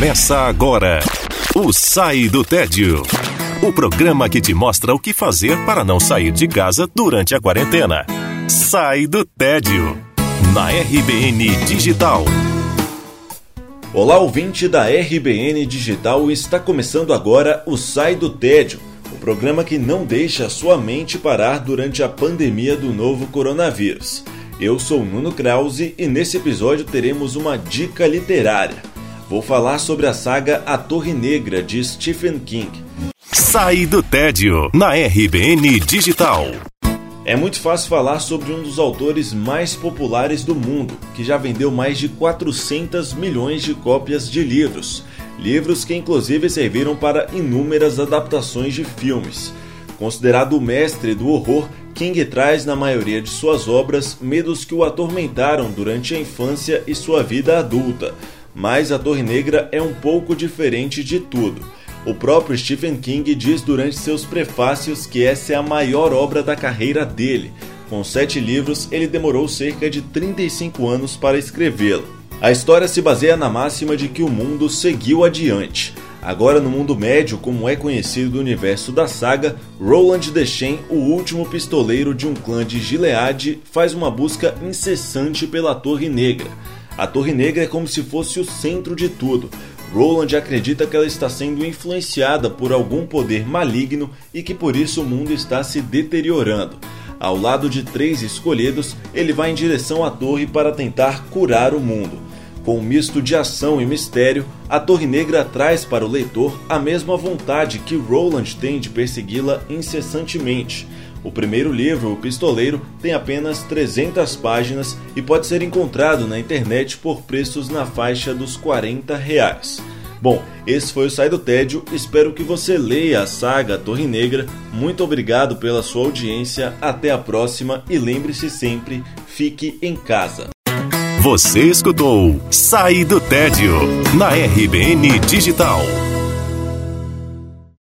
Começa agora o Sai do Tédio. O programa que te mostra o que fazer para não sair de casa durante a quarentena. Sai do Tédio. Na RBN Digital. Olá, ouvinte da RBN Digital. Está começando agora o Sai do Tédio. O programa que não deixa a sua mente parar durante a pandemia do novo coronavírus. Eu sou Nuno Krause e nesse episódio teremos uma dica literária. Vou falar sobre a saga A Torre Negra de Stephen King. Sai do tédio na RBN Digital. É muito fácil falar sobre um dos autores mais populares do mundo, que já vendeu mais de 400 milhões de cópias de livros. Livros que inclusive serviram para inúmeras adaptações de filmes. Considerado o mestre do horror, King traz na maioria de suas obras medos que o atormentaram durante a infância e sua vida adulta. Mas A Torre Negra é um pouco diferente de tudo. O próprio Stephen King diz durante seus prefácios que essa é a maior obra da carreira dele. Com sete livros, ele demorou cerca de 35 anos para escrevê-la. A história se baseia na máxima de que o mundo seguiu adiante. Agora, no mundo médio, como é conhecido do universo da saga, Roland Deschain, o último pistoleiro de um clã de Gilead, faz uma busca incessante pela Torre Negra. A Torre Negra é como se fosse o centro de tudo. Roland acredita que ela está sendo influenciada por algum poder maligno e que por isso o mundo está se deteriorando. Ao lado de três escolhidos, ele vai em direção à torre para tentar curar o mundo. Com um misto de ação e mistério, a Torre Negra traz para o leitor a mesma vontade que Roland tem de persegui-la incessantemente. O primeiro livro, O Pistoleiro, tem apenas 300 páginas e pode ser encontrado na internet por preços na faixa dos 40 reais. Bom, esse foi o Sai do Tédio. Espero que você leia a saga Torre Negra. Muito obrigado pela sua audiência. Até a próxima e lembre-se sempre: fique em casa. Você escutou Sai do Tédio na RBN Digital.